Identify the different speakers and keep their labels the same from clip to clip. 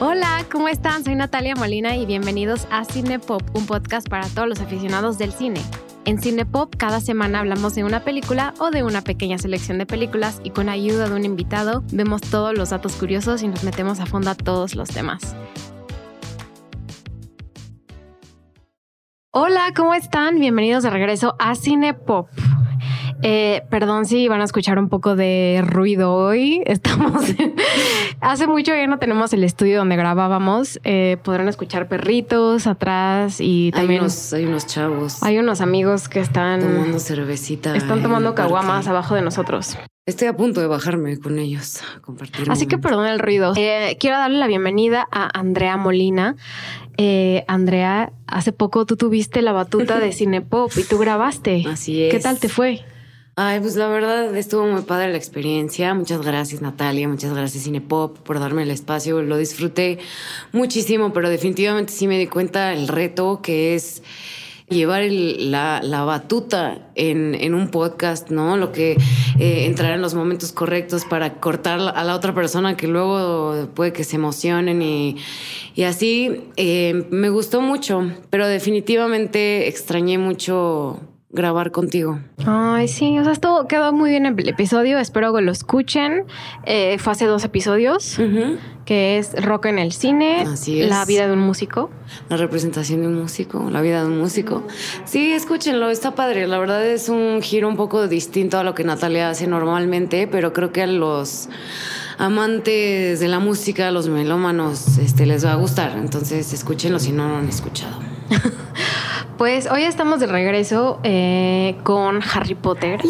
Speaker 1: Hola, ¿cómo están? Soy Natalia Molina y bienvenidos a Cinepop, un podcast para todos los aficionados del cine. En Cinepop cada semana hablamos de una película o de una pequeña selección de películas y con ayuda de un invitado vemos todos los datos curiosos y nos metemos a fondo a todos los temas. Hola, ¿cómo están? Bienvenidos de regreso a Cinepop. Eh, perdón si van a escuchar un poco de ruido hoy. Estamos. Hace mucho ya no tenemos el estudio donde grabábamos. Eh, podrán escuchar perritos atrás y también.
Speaker 2: Hay unos, hay unos chavos.
Speaker 1: Hay unos amigos que están.
Speaker 2: Tomando cervecita.
Speaker 1: Están tomando caguamas abajo de nosotros.
Speaker 2: Estoy a punto de bajarme con ellos a compartir.
Speaker 1: Así que perdón el ruido. Eh, quiero darle la bienvenida a Andrea Molina. Eh, Andrea, hace poco tú tuviste la batuta de Cinepop y tú grabaste.
Speaker 2: Así es.
Speaker 1: ¿Qué tal te fue?
Speaker 2: Ay, pues la verdad estuvo muy padre la experiencia. Muchas gracias Natalia, muchas gracias Cinepop por darme el espacio. Lo disfruté muchísimo, pero definitivamente sí me di cuenta el reto que es llevar la, batuta en, un podcast, ¿no? Lo que eh, entrar en los momentos correctos para cortar a la otra persona que luego puede que se emocionen y, así. Eh, me gustó mucho, pero definitivamente extrañé mucho grabar contigo.
Speaker 1: Ay, sí, o sea, esto quedó muy bien el episodio. Espero que lo escuchen. Eh, fue hace dos episodios, que es Rock en el cine, la vida de un músico.
Speaker 2: La representación de un músico, la vida de un músico. Sí, escúchenlo, está padre. La verdad es un giro un poco distinto a lo que Natalia hace normalmente, pero creo que a los amantes de la música, a los melómanos, este, les va a gustar. Entonces, escúchenlo si no lo han escuchado.
Speaker 1: Pues hoy estamos de regreso eh, con Harry Potter.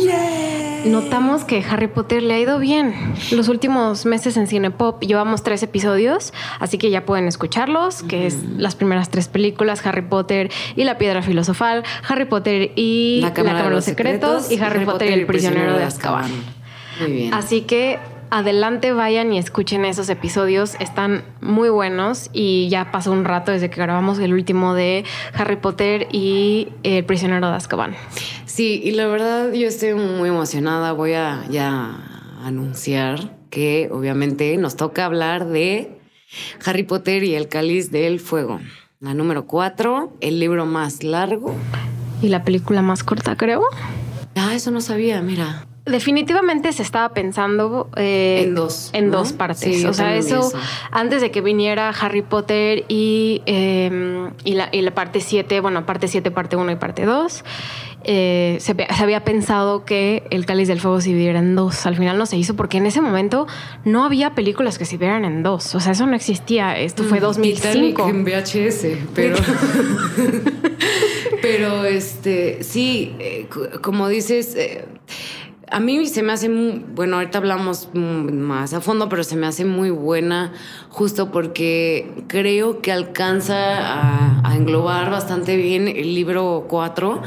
Speaker 1: Notamos que Harry Potter le ha ido bien. Los últimos meses en Cinepop llevamos tres episodios, así que ya pueden escucharlos, que es las primeras tres películas, Harry Potter y la Piedra Filosofal, Harry Potter y La Cámara, de los Secretos, y Harry, Potter y el Prisionero de Azkaban. Muy bien. Así que adelante vayan y escuchen esos episodios. Están muy buenos y ya pasó un rato desde que grabamos el último de Harry Potter y El prisionero de Azkaban.
Speaker 2: Sí, y la verdad yo estoy muy emocionada. Voy a ya anunciar que obviamente nos toca hablar de Harry Potter y el cáliz del fuego. La número cuatro, el libro más largo.
Speaker 1: Y la película más corta, creo.
Speaker 2: Ah, eso no sabía, mira
Speaker 1: definitivamente se estaba pensando eh,
Speaker 2: en dos,
Speaker 1: en dos partes. o sea, eso, antes de que viniera Harry Potter y, em, y, la, y la parte 7, bueno, parte 7, parte 1 y parte 2. Eh, se, había pensado que el Cáliz del Fuego se dividiera en dos. Al final no se hizo porque en ese momento no había películas que se dividieran en dos. O sea, eso no existía. Esto fue 2005.
Speaker 2: Mm, en VHS, pero... pero este, sí, eh, como dices a mí se me hace, muy, bueno, ahorita hablamos más a fondo, pero se me hace muy buena justo porque creo que alcanza a, englobar bastante bien el libro 4,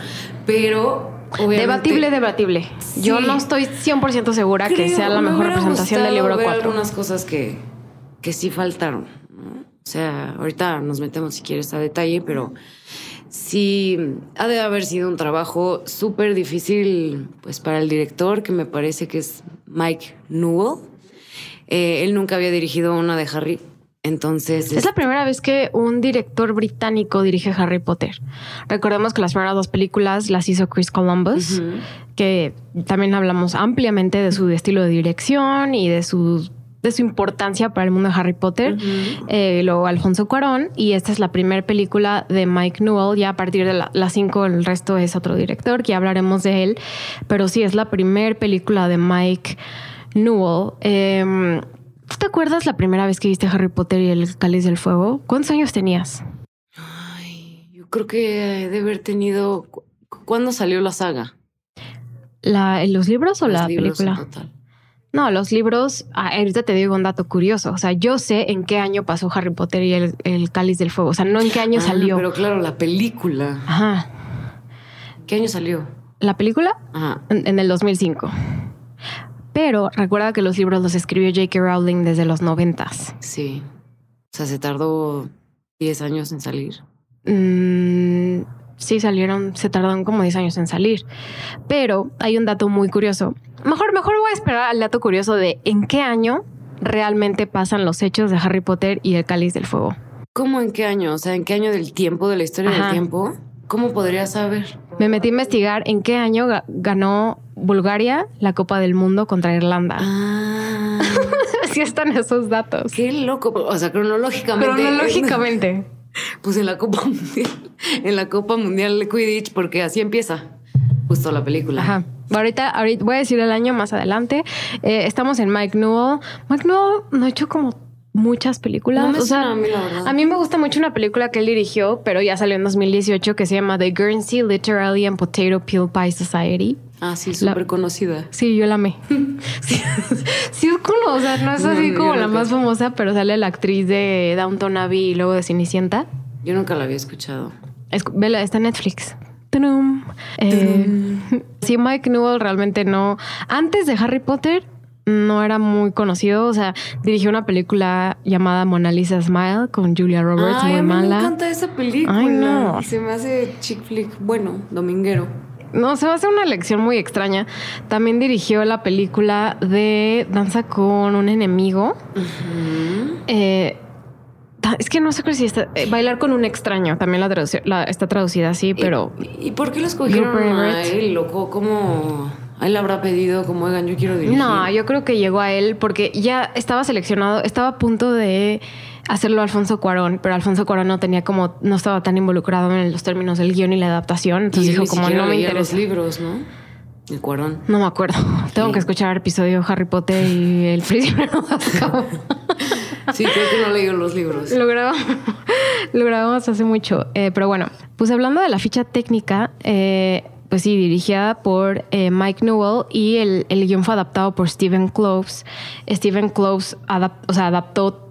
Speaker 2: pero...
Speaker 1: Obviamente, debatible, debatible. Yo no estoy 100% segura que sea la mejor representación del libro 4.
Speaker 2: algunas cosas que, que sí faltaron. O sea, ahorita nos metemos si quieres a detalle, pero sí ha de haber sido un trabajo súper difícil pues para el director, que me parece que es Mike Newell. Eh, él nunca había dirigido una de Harry. Entonces.
Speaker 1: Es la primera vez que un director británico dirige Harry Potter. Recordemos que las primeras dos películas las hizo Chris Columbus, que también hablamos ampliamente de su estilo de dirección y de sus de su importancia para el mundo de Harry Potter. Eh, luego Alfonso Cuarón. Y esta es la primera película de Mike Newell. Ya a partir de las cinco, el resto es otro director, que hablaremos de él. Pero sí, es la primera película de Mike Newell. Em, ¿Tú te acuerdas la primera vez que viste Harry Potter y el Cáliz del Fuego? ¿Cuántos años tenías?
Speaker 2: Ay, yo creo que de haber tenido. ¿Cuándo salió la saga?
Speaker 1: La, ¿Los libros o la película? Total. No, los libros, ah, ahorita te digo un dato curioso. O sea, yo sé en qué año pasó Harry Potter y el, Cáliz del Fuego. O sea, no en qué año ah, salió.
Speaker 2: Pero claro, la película.
Speaker 1: Ajá.
Speaker 2: ¿Qué año salió?
Speaker 1: ¿La película?
Speaker 2: Ajá.
Speaker 1: En, el 2005. Pero recuerda que los libros los escribió J.K. Rowling desde los noventas.
Speaker 2: Sí. O sea, se tardó 10 años en salir.
Speaker 1: Mm, sí salieron, se tardaron como 10 años en salir. Pero hay un dato muy curioso. Mejor, mejor voy a esperar al dato curioso de en qué año realmente pasan los hechos de Harry Potter y el Cáliz del Fuego.
Speaker 2: ¿Cómo en qué año? O sea, ¿en qué año del tiempo, de la historia del tiempo? ¿Cómo podría saber?
Speaker 1: Me metí a investigar en qué año ganó Bulgaria la Copa del Mundo contra Irlanda.
Speaker 2: Ah.
Speaker 1: Así están esos datos.
Speaker 2: Qué loco. O sea, cronológicamente.
Speaker 1: Cronológicamente.
Speaker 2: Pues en la Copa Mundial, en la Copa Mundial de Quidditch, porque así empieza justo la película.
Speaker 1: Ajá. Ahorita, ahorita voy a decir el año más adelante. Eh, estamos en Mike Newell. Mike Newell no ha hecho como muchas películas.
Speaker 2: o sea, a mí, la
Speaker 1: a mí me gusta mucho una película que él dirigió, pero ya salió en 2018 que se llama The Guernsey Literary and Potato Peel Pie Society.
Speaker 2: Ah, sí, súper conocida.
Speaker 1: Sí, yo la amé. sí, sí, es como, o sea, no es así como la más famosa, pero sale la actriz de Downton Abbey y luego de Cenicienta.
Speaker 2: Yo nunca la había escuchado.
Speaker 1: Es, vela, está en Netflix. Eh, sí, Mike Newell realmente no. Antes de Harry Potter, no era muy conocido. O sea, dirigió una película llamada Mona Lisa Smile con Julia Roberts, muy mala.
Speaker 2: Me encanta esa película.
Speaker 1: Ay, no.
Speaker 2: Se me hace chick flick, bueno, dominguero.
Speaker 1: No, se va a hacer una lección muy extraña. También dirigió la película de Danza con un enemigo. eh, es que no sé si está. Eh, bailar con un extraño. También la, está traducida así, pero.
Speaker 2: ¿Y, por qué lo escogieron a él, loco? ¿Cómo.? A él habrá pedido como, oigan, yo quiero dirigir.
Speaker 1: No, yo creo que llegó a él porque ya estaba seleccionado, estaba a punto de hacerlo Alfonso Cuarón, pero Alfonso Cuarón no tenía como, no estaba tan involucrado en los términos del guion y la adaptación. Entonces dijo, como no me interesa.
Speaker 2: los libros, ¿no? El Cuarón.
Speaker 1: No me acuerdo. Tengo que escuchar el episodio Harry Potter y El prisionero
Speaker 2: Sí, creo que no leí los libros.
Speaker 1: Lo grabamos, lo grabamos hace mucho. Eh, pero bueno, pues hablando de la ficha técnica, eh, pues sí, dirigida por eh, Mike Newell y el, el, guion fue adaptado por Stephen Cloves. Stephen Cloves o sea, adaptó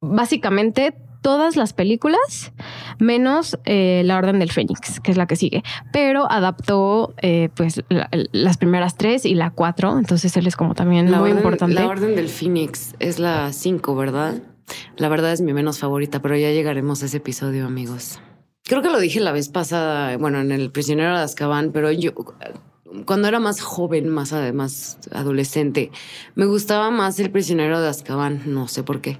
Speaker 1: básicamente todas las películas, menos La Orden del Fénix, que es la que sigue. Pero adaptó pues las primeras tres y la cuatro. Entonces él es como también muy importante.
Speaker 2: La Orden del Fénix es la cinco, ¿verdad? La verdad es mi menos favorita, pero ya llegaremos a ese episodio, amigos. Creo que lo dije la vez pasada, bueno, en El prisionero de Azkaban, pero yo cuando era más joven, más además adolescente, me gustaba más El prisionero de Azkaban, no sé por qué.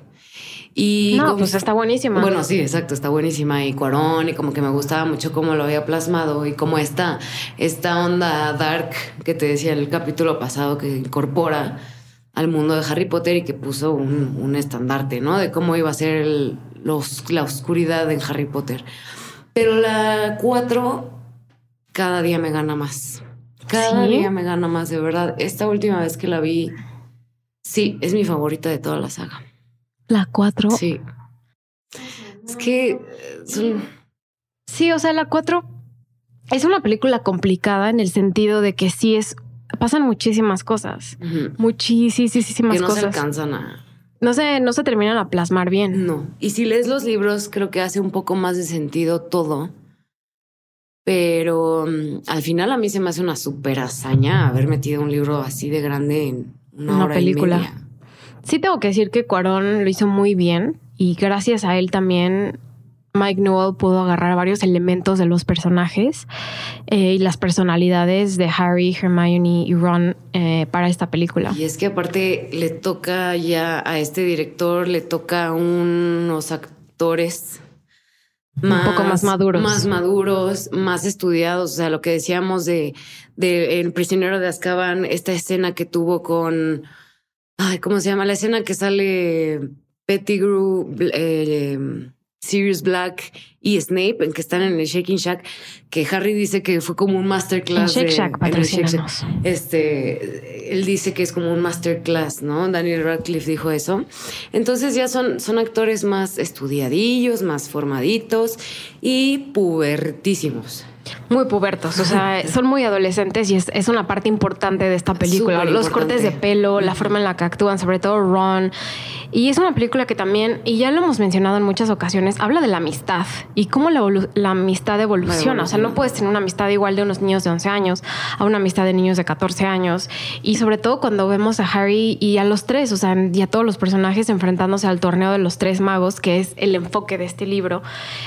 Speaker 1: Y no, pues está buenísima.
Speaker 2: Bueno, sí, exacto, está buenísima. Y Cuarón, y como que me gustaba mucho cómo lo había plasmado y cómo está esta onda dark que te decía en el capítulo pasado que incorpora al mundo de Harry Potter y que puso un, estandarte, ¿no? De cómo iba a ser los, la oscuridad en Harry Potter. Pero la 4 cada día me gana más. Cada día me gana más, de verdad. Esta última vez que la vi, sí, es mi favorita de toda la saga.
Speaker 1: ¿La 4?
Speaker 2: Sí. Es que
Speaker 1: Sí, o sea, la 4 es una película complicada en el sentido de que sí es pasan muchísimas cosas. Muchísimas
Speaker 2: que no
Speaker 1: cosas.
Speaker 2: se alcanzan a.
Speaker 1: No se, no se terminan a plasmar bien.
Speaker 2: No. Y si lees los libros, creo que hace un poco más de sentido todo. Pero mm, al final a mí se me hace una super hazaña haber metido un libro así de grande en una, película.
Speaker 1: Sí tengo que decir que Cuarón lo hizo muy bien y gracias a él también Mike Newell pudo agarrar varios elementos de los personajes eh, y las personalidades de Harry, Hermione y Ron eh, para esta película.
Speaker 2: Y es que aparte le toca ya a este director, le toca unos actores
Speaker 1: más, un poco más maduros.
Speaker 2: Más maduros, más estudiados. O sea, lo que decíamos de, de El prisionero de Azkaban, esta escena que tuvo con... Ay, ¿cómo se llama? La escena que sale Pettigrew... Eh, Sirius Black y Snape, en que están en el Shaking Shack, que Harry dice que fue como un masterclass.
Speaker 1: Shake Shack,
Speaker 2: Este, él dice que es como un masterclass, ¿no? Daniel Radcliffe dijo eso. Entonces ya son, son actores más estudiadillos, más formaditos y pubertísimos.
Speaker 1: Muy pubertos, o sea, son muy adolescentes y es, es una parte importante de esta película.
Speaker 2: Súper
Speaker 1: Los
Speaker 2: importante.
Speaker 1: cortes de pelo, la forma en la que actúan, sobre todo Ron. Y es una película que también, y ya lo hemos mencionado en muchas ocasiones, habla de la amistad y cómo la, la amistad evoluciona. O sea, no puedes tener una amistad igual de unos niños de 11 años a una amistad de niños de 14 años. Y sobre todo cuando vemos a Harry y a los tres, o sea, y a todos los personajes enfrentándose al torneo de los tres magos, que es el enfoque de este libro.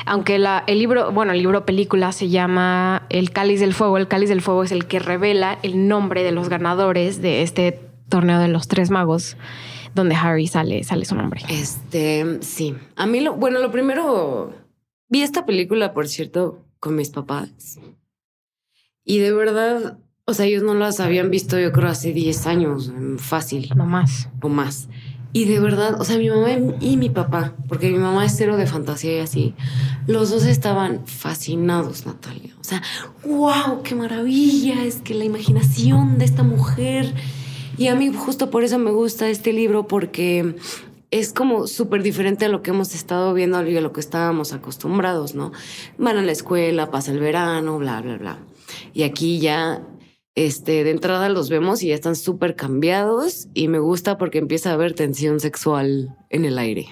Speaker 1: Aunque la, el libro, bueno, el libro película se llama El Cáliz del Fuego. El Cáliz del Fuego es el que revela el nombre de los ganadores de este torneo de los tres magos, donde Harry sale, sale su nombre.
Speaker 2: Este, sí. A mí, lo, bueno, lo primero, vi esta película, por cierto, con mis papás. Y de verdad, o sea, ellos no las habían visto, yo creo, hace 10 años, fácil
Speaker 1: No más.
Speaker 2: o más. Y de verdad, o sea, mi mamá y mi papá, porque mi mamá es cero de fantasía y así, los dos estaban fascinados, Natalia. O sea, wow, qué maravilla, es que la imaginación de esta mujer. Y a mí justo por eso me gusta este libro, porque es como súper diferente a lo que hemos estado viendo y a lo que estábamos acostumbrados, ¿no? Van a la escuela, pasa el verano, bla, bla, bla. Y aquí ya este, de entrada los vemos y ya están súper cambiados y me gusta porque empieza a haber tensión sexual en el aire.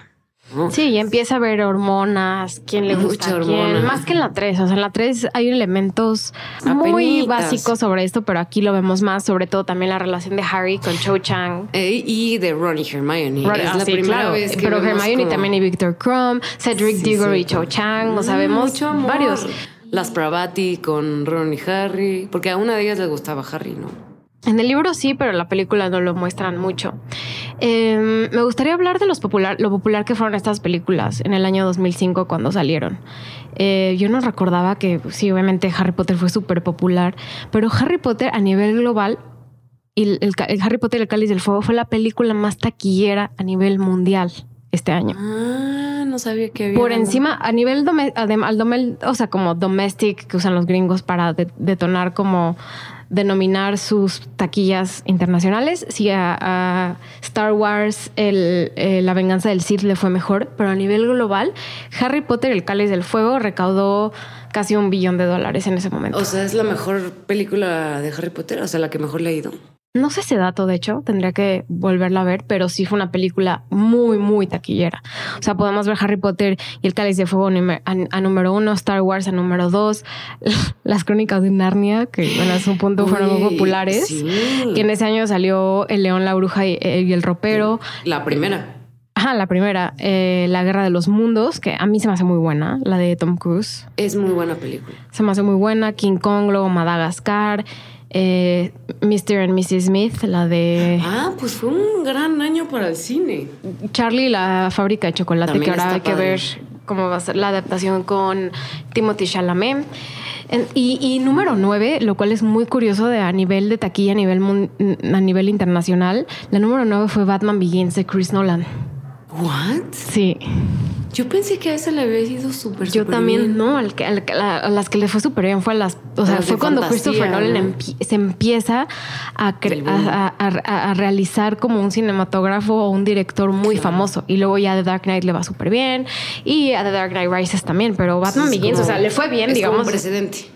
Speaker 2: ¿No?
Speaker 1: Sí, y empieza a ver hormonas, quién le gusta
Speaker 2: Mucha
Speaker 1: quién.
Speaker 2: hormona.
Speaker 1: Más que en la 3. O sea, en la 3 hay elementos muy
Speaker 2: Apenitas.
Speaker 1: básicos sobre esto, pero aquí lo vemos más, sobre todo también la relación de Harry con Cho Chang.
Speaker 2: Eh, y de Ron y Hermione.
Speaker 1: Ron-
Speaker 2: es
Speaker 1: ah,
Speaker 2: la
Speaker 1: sí,
Speaker 2: primera
Speaker 1: claro.
Speaker 2: vez que
Speaker 1: Pero Hermione
Speaker 2: como-
Speaker 1: también y Victor Crumb, Cedric
Speaker 2: Sí,
Speaker 1: Diggory y. Cho Chang. O sea,
Speaker 2: Mm,
Speaker 1: vemos
Speaker 2: mucho amor.
Speaker 1: varios.
Speaker 2: Las Pravati con Ron y Harry, porque a una de ellas les gustaba Harry, ¿no?
Speaker 1: En el libro sí, pero en la película no lo muestran mucho. Eh, me gustaría hablar de los popular, lo popular que fueron estas películas en el año 2005 cuando salieron. Eh, yo no recordaba que, pues, sí, obviamente Harry Potter fue súper popular, pero Harry Potter a nivel global y el, el ca- el Harry Potter y el Cáliz del Fuego fue la película más taquillera a nivel mundial este año.
Speaker 2: Ah, no sabía que había.
Speaker 1: Por encima, a nivel dome- adem- al domel- o sea, como domestic que usan los gringos para de- detonar como denominar sus taquillas internacionales. A, a Star Wars, el, eh, La venganza del Sith le fue mejor, pero a nivel global, Harry Potter, el Cáliz del Fuego, recaudó casi un billón de dólares en ese momento.
Speaker 2: O sea, es la mejor película de Harry Potter, o sea, la que mejor le ha ido.
Speaker 1: No sé ese dato, de hecho, tendría que volverla a ver, pero sí fue una película muy, muy taquillera. O sea, podemos ver Harry Potter y el Cáliz de Fuego a, a número uno, Star Wars a número dos, las crónicas de Narnia, que bueno, a punto fueron muy
Speaker 2: Uy,
Speaker 1: populares.
Speaker 2: sí.
Speaker 1: Que en ese año salió El León, la Bruja y, eh, y el Ropero.
Speaker 2: La primera.
Speaker 1: Ajá, la primera, eh, La Guerra de los Mundos, que a mí se me hace muy buena, la de Tom Cruise.
Speaker 2: Es muy buena película.
Speaker 1: Se me hace muy buena. King Kong, luego Madagascar, eh, Mr. and Mrs. Smith, la de
Speaker 2: Ah, pues fue un gran año para el cine.
Speaker 1: Charlie, la fábrica de chocolate,
Speaker 2: También
Speaker 1: que ahora hay que
Speaker 2: padre.
Speaker 1: ver cómo va a ser la adaptación con Timothy Chalamet. Y, y número 9, lo cual es muy curioso de a nivel de taquilla, a nivel, a nivel internacional, la número 9 fue Batman Begins de Chris Nolan.
Speaker 2: ¿What?
Speaker 1: Sí,
Speaker 2: Yo pensé que a ese le había ido súper,
Speaker 1: yo también
Speaker 2: bien.
Speaker 1: no, al que- al la- a las que le fue súper bien fue a las, o sea,
Speaker 2: Las
Speaker 1: fue cuando Christopher Nolan se empieza a, a, a- a- realizar como un cinematógrafo o un director muy famoso. Y luego ya The Dark Knight le va súper bien y a The Dark Knight Rises también, pero Batman
Speaker 2: Es
Speaker 1: Begins,
Speaker 2: como-
Speaker 1: o sea, le fue bien,
Speaker 2: es como
Speaker 1: digamos.
Speaker 2: precedente.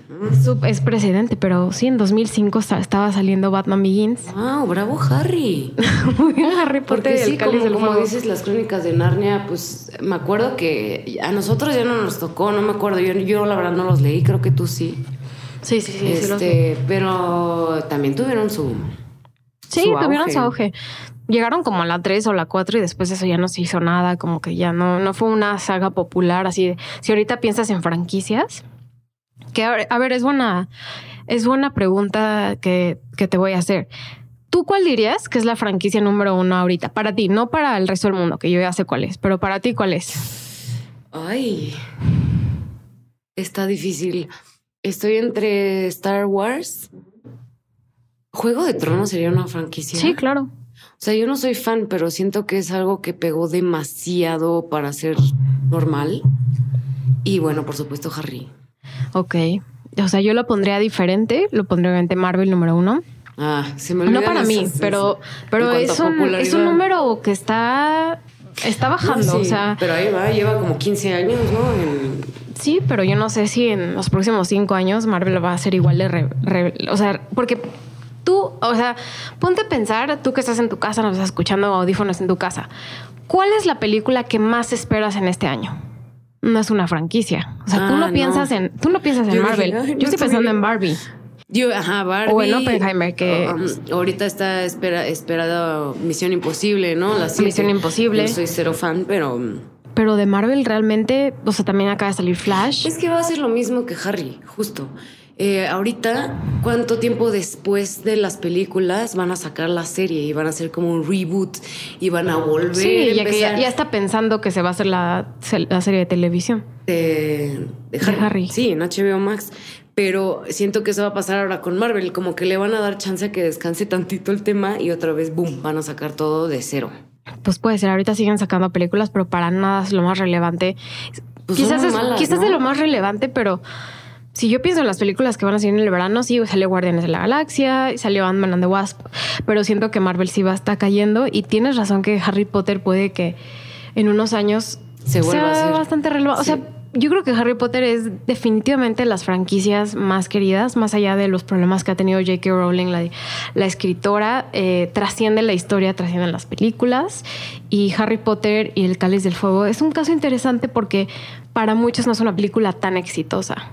Speaker 1: Su- Es precedente, pero sí, en 2005 esta- estaba saliendo Batman Begins.
Speaker 2: Wow, bravo Harry.
Speaker 1: Muy bien, Harry Potter
Speaker 2: Porque sí, como, como dices, las crónicas de Narnia, pues me acuerdo que a nosotros ya no nos tocó, no me acuerdo. Yo, yo la verdad no los leí, creo que tú sí.
Speaker 1: Sí, sí, sí.
Speaker 2: este, pero también tuvieron su.
Speaker 1: Sí,
Speaker 2: su
Speaker 1: tuvieron
Speaker 2: auge.
Speaker 1: su auge. Llegaron como a la 3 o la 4 y después de eso ya no se hizo nada, como que ya no, no fue una saga popular así. de- si ahorita piensas en franquicias, que a ver, a ver, es buena, es buena pregunta que, que te voy a hacer. ¿Tú cuál dirías que es la franquicia número uno ahorita? Para ti, no para el resto del mundo, que yo ya sé cuál es, pero para ti, ¿cuál es?
Speaker 2: Ay. Está difícil. Estoy entre Star Wars. Juego de Tronos sería una franquicia.
Speaker 1: Sí, claro.
Speaker 2: O sea, yo no soy fan, pero siento que es algo que pegó demasiado para ser normal. Y bueno, por supuesto, Harry.
Speaker 1: Ok. O sea, yo lo pondría diferente, lo pondría obviamente Marvel número uno.
Speaker 2: Ah, se me
Speaker 1: No
Speaker 2: olvidan
Speaker 1: para mí,
Speaker 2: esas-
Speaker 1: pero, pero es un, es un número que está, está
Speaker 2: No,
Speaker 1: bajando.
Speaker 2: sí,
Speaker 1: O sea,
Speaker 2: pero ahí va, lleva como 15 años, ¿no? En-
Speaker 1: Sí, pero yo no sé si en los próximos cinco años Marvel va a ser igual de... Re, o sea, porque tú, o sea, ponte a pensar, tú que estás en tu casa, nos estás escuchando audífonos en tu casa, ¿cuál es la película que más esperas en este año? No es una franquicia. O sea, tú no, piensas en, tú no piensas en Marvel. yo estoy pensando en Barbie.
Speaker 2: Yo, ajá, Barbie.
Speaker 1: O en Oppenheimer, que.
Speaker 2: Um, ahorita está espera, esperada Misión Imposible, ¿no? La
Speaker 1: Misión Imposible.
Speaker 2: Yo soy cero fan, pero. Um,
Speaker 1: pero de Marvel realmente, o sea, también acaba de salir Flash.
Speaker 2: Es que va a ser lo mismo que Harry, justo. Eh, ahorita, ¿cuánto tiempo después de las películas van a sacar la serie y van a hacer como un reboot y van a volver? Sí,
Speaker 1: ya, que ya, está pensando que se va a hacer la, la serie de televisión.
Speaker 2: De, Harry. Sí, en HBO Max. Pero siento que eso va a pasar ahora con Marvel, como que le van a dar chance a que descanse tantito el tema y otra vez, boom, van a sacar todo de cero.
Speaker 1: Pues puede ser, ahorita siguen sacando películas, pero para nada es lo más relevante. Pues quizás es, quizás de lo más relevante, pero si yo pienso en las películas que van a salir en el verano, sí, salió Guardianes de la Galaxia, salió Ant-Man and the Wasp, pero siento que Marvel sí va a estar cayendo y tienes razón que Harry Potter puede que en unos años
Speaker 2: se vuelva
Speaker 1: sea bastante relevante. O sea, yo creo que Harry Potter es definitivamente las franquicias más queridas, más allá de los problemas que ha tenido J.K. Rowling, la, escritora, eh, trasciende la historia, trascienden las películas. Y Harry Potter y el Cáliz del Fuego es un caso interesante porque para muchos no es una película tan exitosa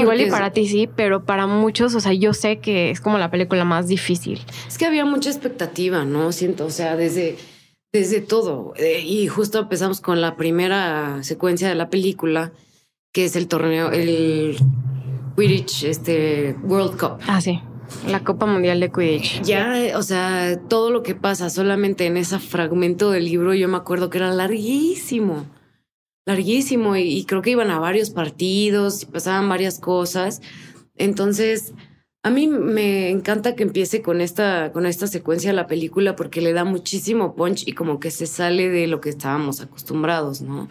Speaker 1: igual y para ti sí, pero para muchos, o sea, yo sé que es como la película más difícil.
Speaker 2: Es que había mucha expectativa, ¿no? Siento, o sea, desde, desde todo. Eh, y justo empezamos con la primera secuencia de la película, que es el torneo, el Quidditch, este World Cup.
Speaker 1: Ah, sí. La Copa Mundial de Quidditch.
Speaker 2: Ya, o sea, todo lo que pasa solamente en ese fragmento del libro, yo me acuerdo que era larguísimo larguísimo y, creo que iban a varios partidos y pasaban varias cosas. Entonces, a mí me encanta que empiece con esta, con esta secuencia de la película porque le da muchísimo punch y como que se sale de lo que estábamos acostumbrados, ¿no?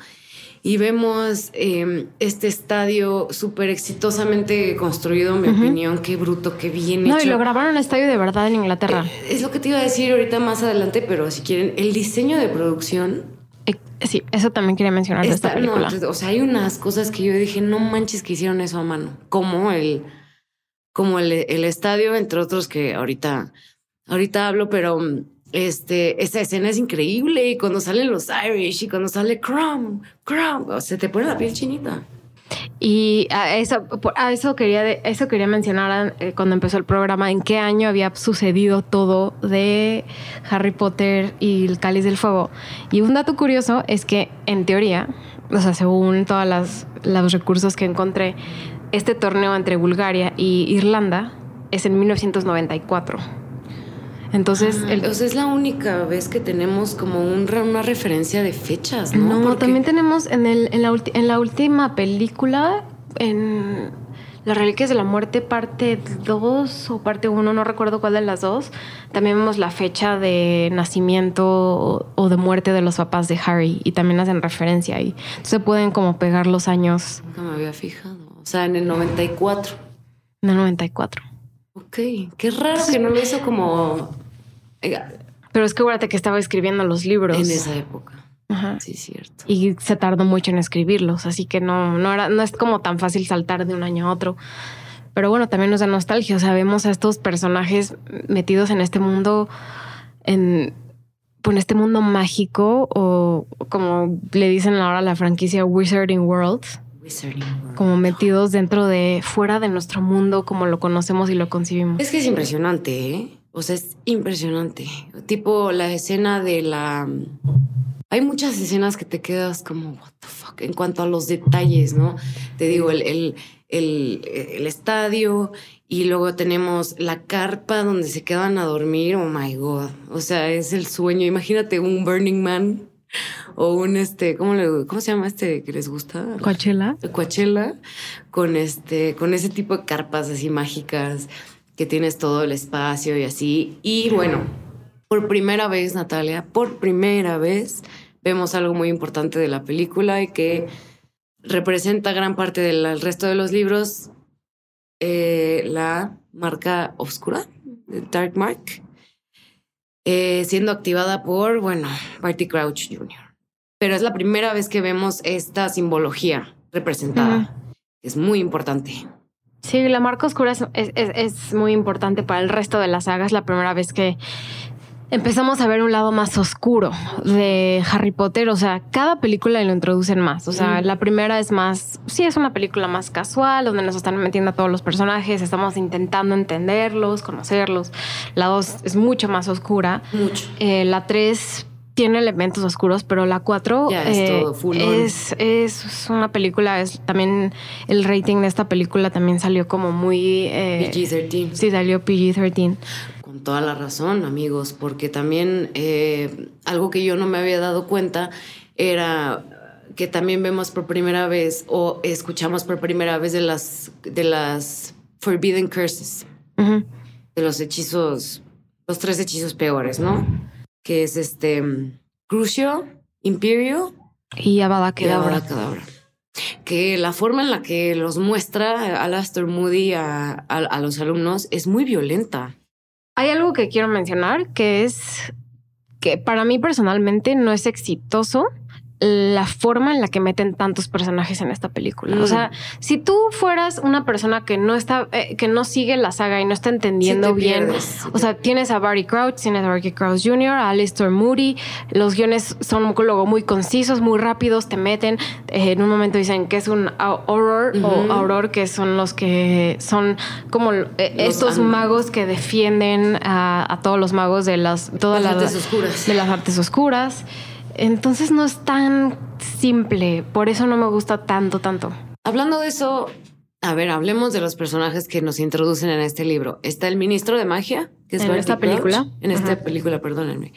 Speaker 2: Y vemos em, este estadio súper exitosamente construido, en mi opinión. Qué bruto, qué bien hecho.
Speaker 1: No, y lo grabaron en estadio de verdad en Inglaterra.
Speaker 2: Eh, es lo que te iba a decir ahorita más adelante, pero si quieren, el diseño de producción
Speaker 1: eh, sí, eso también quería mencionar de esta película.
Speaker 2: o sea, hay unas cosas que yo dije, no manches que hicieron eso a mano. Como el, como el, el estadio, entre otros que ahorita, ahorita hablo, pero este, esta escena es increíble. Y cuando salen los Irish y cuando sale Crumb, Crumb, se te pone la piel chinita.
Speaker 1: Y a eso, a eso quería, eso quería mencionar eh, cuando empezó el programa, en qué año había sucedido todo de Harry Potter y el Cáliz del Fuego. Y un dato curioso es que, en teoría, o sea, según todos los recursos que encontré, este torneo entre Bulgaria y Irlanda es en 1994. Entonces,
Speaker 2: ah, es la única vez que tenemos como una referencia de fechas, ¿no?
Speaker 1: No, también tenemos en, el, en, la en la última película, en Las Reliquias de la Muerte, parte 2 o parte 1, no recuerdo cuál de las dos, también vemos la fecha de nacimiento o de muerte de los papás de Harry y también hacen referencia ahí. Entonces pueden como pegar los años.
Speaker 2: No me había fijado. O sea, en el 94.
Speaker 1: En el 94.
Speaker 2: Ok, qué raro que no lo hizo como
Speaker 1: pero es que acuérdate que estaba escribiendo los libros.
Speaker 2: En esa época. Ajá. Sí, cierto.
Speaker 1: Y se tardó mucho en escribirlos, así que no, no, era, no es como tan fácil saltar de un año a otro. Pero bueno, también nos da nostalgia. O sea, vemos a estos personajes metidos en este mundo, en, en este mundo mágico, o como le dicen ahora la franquicia Wizarding World. Como metidos dentro de, fuera de nuestro mundo, como lo conocemos y lo concibimos.
Speaker 2: Es que es impresionante, ¿eh? O sea, es impresionante. Tipo la escena de la... Hay muchas escenas que te quedas como, what the fuck, en cuanto a los detalles, ¿no? Te digo, el, el, el, estadio y luego tenemos la carpa donde se quedan a dormir, oh my god. O sea, es el sueño. Imagínate un Burning Man o un este, ¿cómo, le, ¿cómo se llama este que les gusta?
Speaker 1: Coachella.
Speaker 2: Coachella, con este, con ese tipo de carpas así mágicas que tienes todo el espacio y así. Y bueno, por primera vez, Natalia, por primera vez vemos algo muy importante de la película y que representa gran parte del resto de los libros, eh, la marca oscura, Dark Mark, eh, siendo activada por, bueno, Barty Crouch Jr. Pero es la primera vez que vemos esta simbología representada. Es muy importante.
Speaker 1: Sí, la marca oscura es, es, es, muy importante para el resto de las sagas. La primera vez que empezamos a ver un lado más oscuro de Harry Potter. O sea, cada película lo introducen más. O sea, la primera es más, sí, es una película más casual, donde nos están metiendo a todos los personajes, estamos intentando entenderlos, conocerlos. La dos es mucho más oscura.
Speaker 2: Mucho.
Speaker 1: Eh, la tres tiene elementos oscuros, pero la 4
Speaker 2: eh,
Speaker 1: es, es, una película, es también el rating de esta película también salió como muy...
Speaker 2: Eh, PG-13.
Speaker 1: Sí, salió PG-13.
Speaker 2: Con toda la razón, amigos, porque también eh, algo que yo no me había dado cuenta era que también vemos por primera vez o escuchamos por primera vez de las, de las Forbidden Curses, de los hechizos, los tres hechizos peores, ¿no? que es este Crucio, Imperio
Speaker 1: y Abada
Speaker 2: Kedavra. Que la forma en la que los muestra Alastair Moody a, a los alumnos es muy violenta.
Speaker 1: Hay algo que quiero mencionar que es que para mí personalmente no es exitoso la forma en la que meten tantos personajes en esta película. O sea, si tú fueras una persona que no está, eh, que no sigue la saga y no está entendiendo bien, o sea, tienes a Barry Crouch, tienes a Barry Crouch Jr., a Alistair Moody, los guiones son luego muy concisos, muy rápidos, te meten. Eh, en un momento dicen que es un horror o auror, que son los que son como eh, estos magos que defienden a, todos los magos de las todas
Speaker 2: las artes oscuras.
Speaker 1: De las artes oscuras. Entonces no es tan simple, por eso no me gusta tanto, tanto.
Speaker 2: Hablando de eso, a ver, hablemos de los personajes que nos introducen en este libro. Está el ministro de magia, que es
Speaker 1: en esta película.
Speaker 2: En esta película, perdónenme.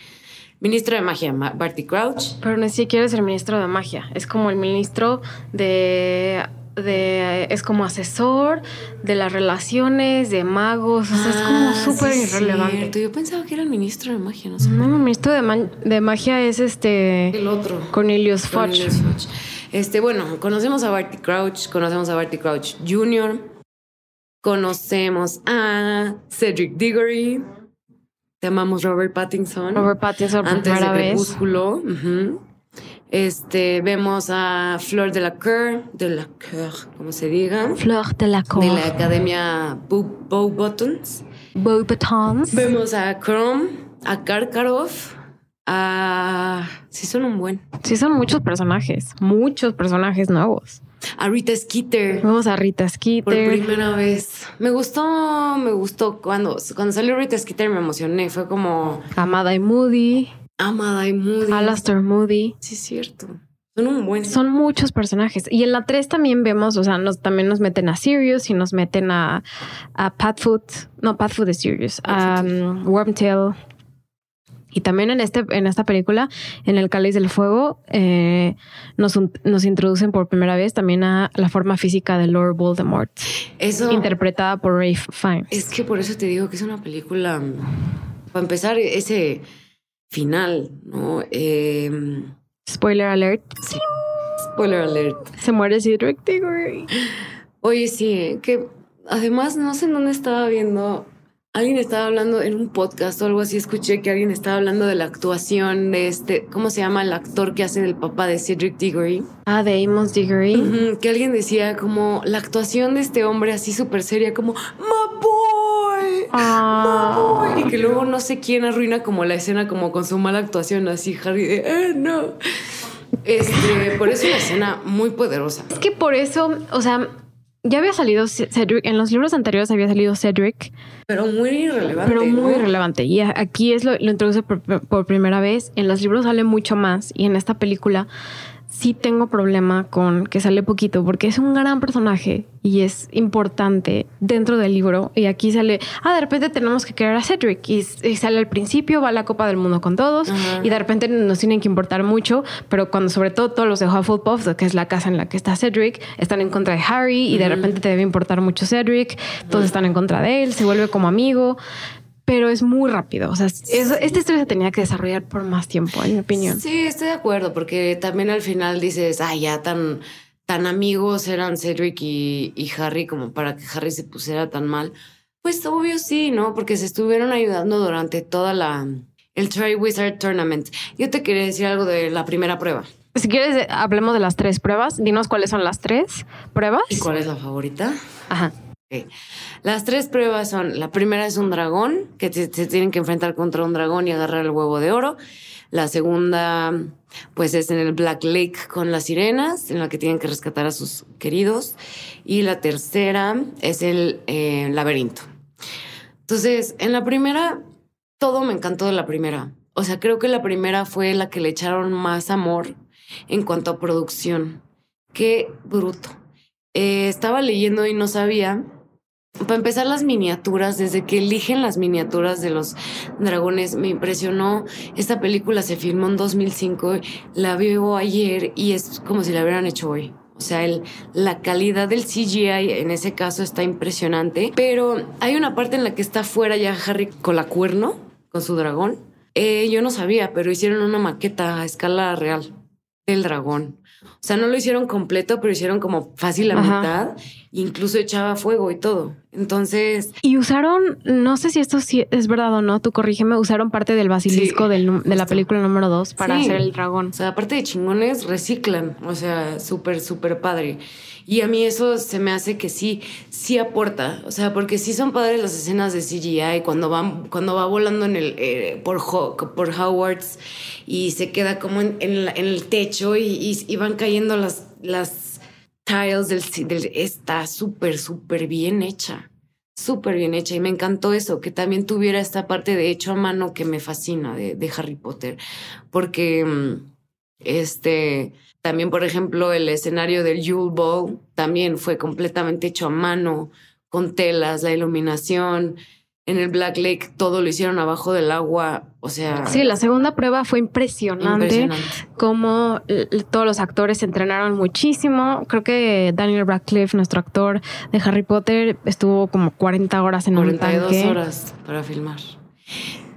Speaker 2: Ministro de magia, Barty Crouch.
Speaker 1: Pero ni siquiera es el ministro de magia, es como el ministro de de es como asesor de las relaciones de magos, o sea, es como ah, súper irrelevante.
Speaker 2: Yo pensaba que era el ministro de magia, no sé.
Speaker 1: No, el ministro de, de, magia es este
Speaker 2: el otro,
Speaker 1: Cornelius Fudge.
Speaker 2: Este, bueno, conocemos a Barty Crouch, conocemos a Barty Crouch Jr., conocemos a Cedric Diggory, te amamos Robert Pattinson.
Speaker 1: Robert Pattinson antes de
Speaker 2: Crepúsculo. Este, vemos a Flor de la Coeur, de la Coeur, como se diga.
Speaker 1: Flor de la Coeur.
Speaker 2: De la Academia Bow, Buttons.
Speaker 1: Bow Buttons.
Speaker 2: Vemos a Chrome, a Karkarov, a... Sí son un buen.
Speaker 1: Sí son muchos personajes, muchos personajes nuevos.
Speaker 2: A Rita Skeeter.
Speaker 1: Vamos a Rita Skeeter.
Speaker 2: Por primera vez. Me gustó, me gustó. Cuando, cuando salió Rita Skeeter me emocioné. Fue como...
Speaker 1: Amada y Moody.
Speaker 2: Amada y Moody.
Speaker 1: Alastair Moody.
Speaker 2: Sí, es cierto. Son un buen.
Speaker 1: Son muchos personajes. Y en la 3 también vemos, o sea, nos, también nos meten a Sirius y nos meten a, a Patfoot. No, Patfoot es Sirius. A um, Wormtail. Y también en, este, en esta película, en El Cáliz del Fuego, eh, nos, nos, introducen por primera vez también a la forma física de Lord Voldemort.
Speaker 2: Eso.
Speaker 1: Interpretada por Rafe Fiennes.
Speaker 2: Es que por eso te digo que es una película. Para empezar, ese final, ¿no? Em,
Speaker 1: Spoiler alert.
Speaker 2: Sí. Spoiler alert.
Speaker 1: Se muere Cedric Diggory.
Speaker 2: Oye, sí, que además no sé en dónde estaba viendo. Alguien estaba hablando en un podcast o algo así. Escuché que alguien estaba hablando de la actuación de este. ¿Cómo se llama el actor que hace el papá de Cedric Diggory?
Speaker 1: Ah, de Amos Diggory.
Speaker 2: que alguien decía como la actuación de este hombre así súper seria, como ¡My
Speaker 1: Ah.
Speaker 2: Y que luego no sé quién arruina como la escena, como con su mala actuación, así Harry de ¡eh, no! Este, por eso es una escena muy poderosa.
Speaker 1: Es que por eso, o sea, ya había salido Cedric, en los libros anteriores había salido Cedric.
Speaker 2: Pero muy irrelevante.
Speaker 1: Pero muy irrelevante. Y aquí es lo, lo introduce por, por, primera vez. En los libros sale mucho más. Y en esta película sí tengo problema con que sale poquito porque es un gran personaje y es importante dentro del libro. Y aquí sale, ah, de repente tenemos que crear a Cedric y, sale al principio, va a la Copa del Mundo con todos y de repente nos tienen que importar mucho, pero cuando sobre todo todos los de Hufflepuff, que es la casa en la que está Cedric, están en contra de Harry y de repente te debe importar mucho Cedric, todos están en contra de él, se vuelve como amigo pero es muy rápido. O sea, esta historia se tenía que desarrollar por más tiempo, en mi opinión.
Speaker 2: Sí, estoy de acuerdo, porque también al final dices, ah, ya tan, tan amigos eran Cedric y, y Harry como para que Harry se pusiera tan mal. Pues obvio sí, ¿no? Porque se estuvieron ayudando durante toda la el Triwizard Tournament. Yo te quería decir algo de la primera prueba.
Speaker 1: si quieres, hablemos de las tres pruebas. Dinos cuáles son las tres pruebas.
Speaker 2: ¿Y cuál es la favorita?
Speaker 1: Ajá.
Speaker 2: Las tres pruebas son, la primera es un dragón, que se tienen que enfrentar contra un dragón y agarrar el huevo de oro. La segunda, pues es en el Black Lake con las sirenas, en la que tienen que rescatar a sus queridos. Y la tercera es el eh, laberinto. Entonces, en la primera, todo me encantó de la primera. O sea, creo que la primera fue la que le echaron más amor en cuanto a producción. Qué bruto. Eh, estaba leyendo y no sabía para empezar, las miniaturas, desde que eligen las miniaturas de los dragones, me impresionó. Esta película se filmó en 2005, la vivo ayer y es como si la hubieran hecho hoy. O sea, el, la calidad del CGI en ese caso está impresionante. Pero hay una parte en la que está fuera ya Harry con la cuerno, con su dragón. Eh, yo no sabía, pero hicieron una maqueta a escala real del dragón. O sea, no lo hicieron completo, pero hicieron como fácil la mitad. Incluso echaba fuego y todo. Entonces.
Speaker 1: Y usaron, no sé si esto es verdad o no, tú corrígeme, usaron parte del basilisco de la película número dos para hacer el dragón.
Speaker 2: O sea, aparte de chingones, reciclan. O sea, súper, súper padre. Y a mí eso se me hace que sí, sí aporta. O sea, porque sí son padres las escenas de CGI cuando van, cuando va volando en el, eh, por, por Howards y se queda como en, el techo y, van cayendo las, las tiles del, está súper, súper bien hecha. Súper bien hecha. Y me encantó eso, que también tuviera esta parte de hecho a mano que me fascina de, Harry Potter. Porque, mm, este, también, por ejemplo, el escenario del Yule Ball también fue completamente hecho a mano, con telas, la iluminación. En el Black Lake todo lo hicieron abajo del agua, o sea...
Speaker 1: Sí, la segunda prueba fue impresionante, como todos los actores se entrenaron muchísimo. Creo que Daniel Radcliffe, nuestro actor de Harry Potter, estuvo como 40 horas en un tanque.
Speaker 2: 42 horas para filmar.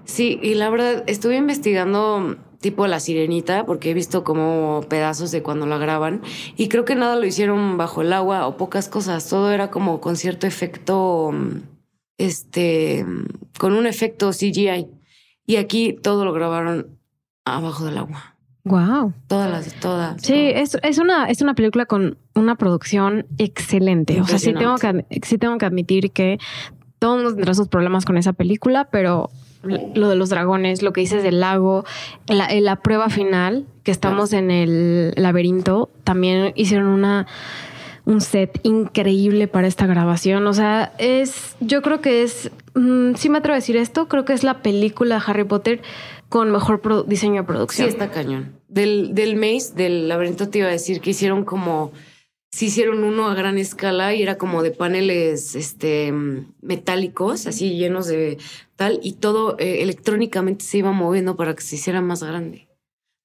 Speaker 2: Sí, y la verdad, estuve investigando tipo La Sirenita, porque he visto como pedazos de cuando la graban, y creo que nada lo hicieron bajo el agua o pocas cosas, todo era como con cierto efecto, este, con un efecto CGI. Y aquí todo lo grabaron abajo del agua.
Speaker 1: Wow.
Speaker 2: Todas las, todas.
Speaker 1: Sí, Es, es, una, es una película con una producción excelente. O sea, sí tengo que, sí tengo que admitir que todos tendrá sus problemas con esa película, pero lo de los dragones, lo que dices del lago, la, la prueba final, que estamos en el laberinto, también hicieron una un set increíble para esta grabación. O sea, es, yo creo que es, mm, sí me atrevo a decir esto, creo que es la película de Harry Potter con mejor diseño de producción.
Speaker 2: Sí, está cañón. Del, del Maze, del laberinto te iba a decir que hicieron como sí hicieron uno a gran escala y era como de paneles este, metálicos, así llenos de tal, y todo eh, electrónicamente se iba moviendo para que se hiciera más grande.